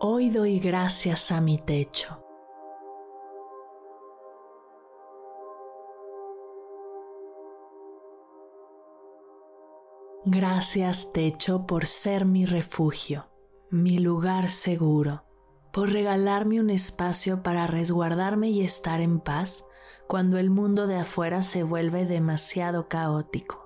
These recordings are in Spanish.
Hoy doy gracias a mi techo. Gracias techo por ser mi refugio, mi lugar seguro, por regalarme un espacio para resguardarme y estar en paz cuando el mundo de afuera se vuelve demasiado caótico.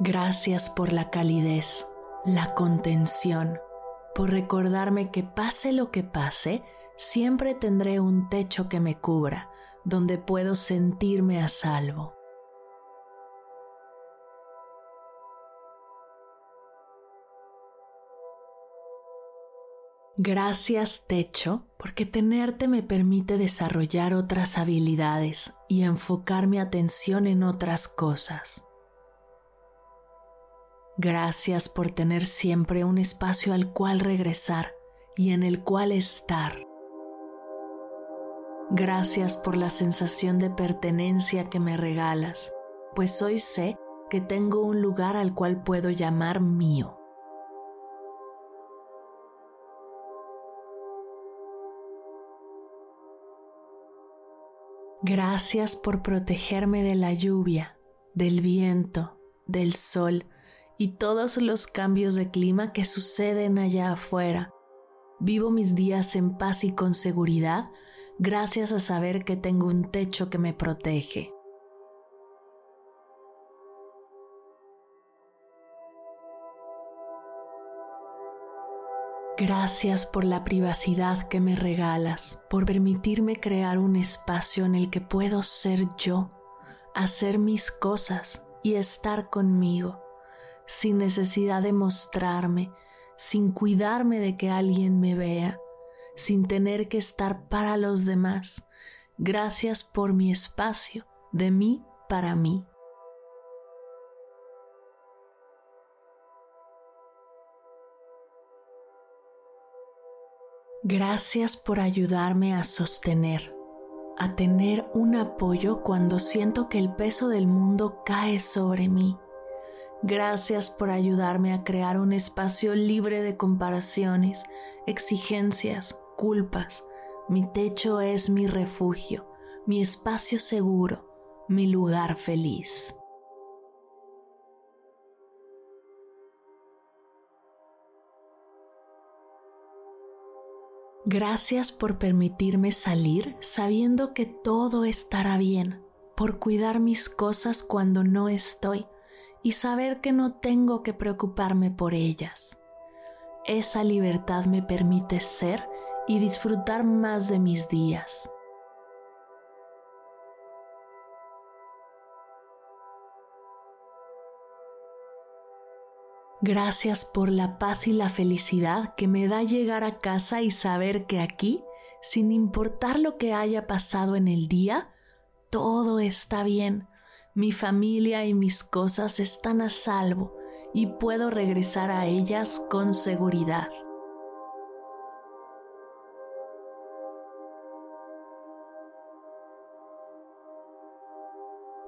Gracias por la calidez, la contención, por recordarme que pase lo que pase, siempre tendré un techo que me cubra, donde puedo sentirme a salvo. Gracias techo, porque tenerte me permite desarrollar otras habilidades y enfocar mi atención en otras cosas. Gracias por tener siempre un espacio al cual regresar y en el cual estar. Gracias por la sensación de pertenencia que me regalas, pues hoy sé que tengo un lugar al cual puedo llamar mío. Gracias por protegerme de la lluvia, del viento, del sol, y todos los cambios de clima que suceden allá afuera. Vivo mis días en paz y con seguridad gracias a saber que tengo un techo que me protege. Gracias por la privacidad que me regalas, por permitirme crear un espacio en el que puedo ser yo, hacer mis cosas y estar conmigo sin necesidad de mostrarme, sin cuidarme de que alguien me vea, sin tener que estar para los demás. Gracias por mi espacio, de mí para mí. Gracias por ayudarme a sostener, a tener un apoyo cuando siento que el peso del mundo cae sobre mí Gracias por ayudarme a crear un espacio libre de comparaciones, exigencias, culpas. Mi techo es mi refugio, mi espacio seguro, mi lugar feliz. Gracias por permitirme salir sabiendo que todo estará bien, por cuidar mis cosas cuando no estoy y saber que no tengo que preocuparme por ellas. Esa libertad me permite ser y disfrutar más de mis días. Gracias por la paz y la felicidad que me da llegar a casa y saber que aquí, sin importar lo que haya pasado en el día, todo está bien mi familia y mis cosas están a salvo y puedo regresar a ellas con seguridad.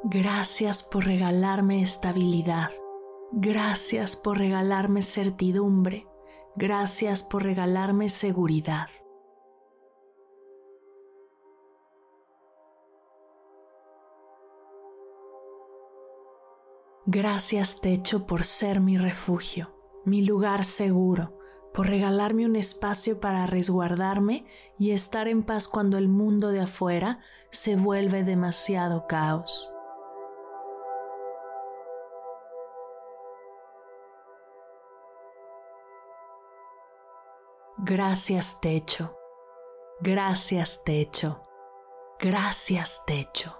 Gracias por regalarme estabilidad. Gracias por regalarme certidumbre. Gracias por regalarme seguridad. Gracias te echo por ser mi refugio, mi lugar seguro, por regalarme un espacio para resguardarme y estar en paz cuando el mundo de afuera se vuelve demasiado caos. Gracias techo, gracias techo, gracias techo.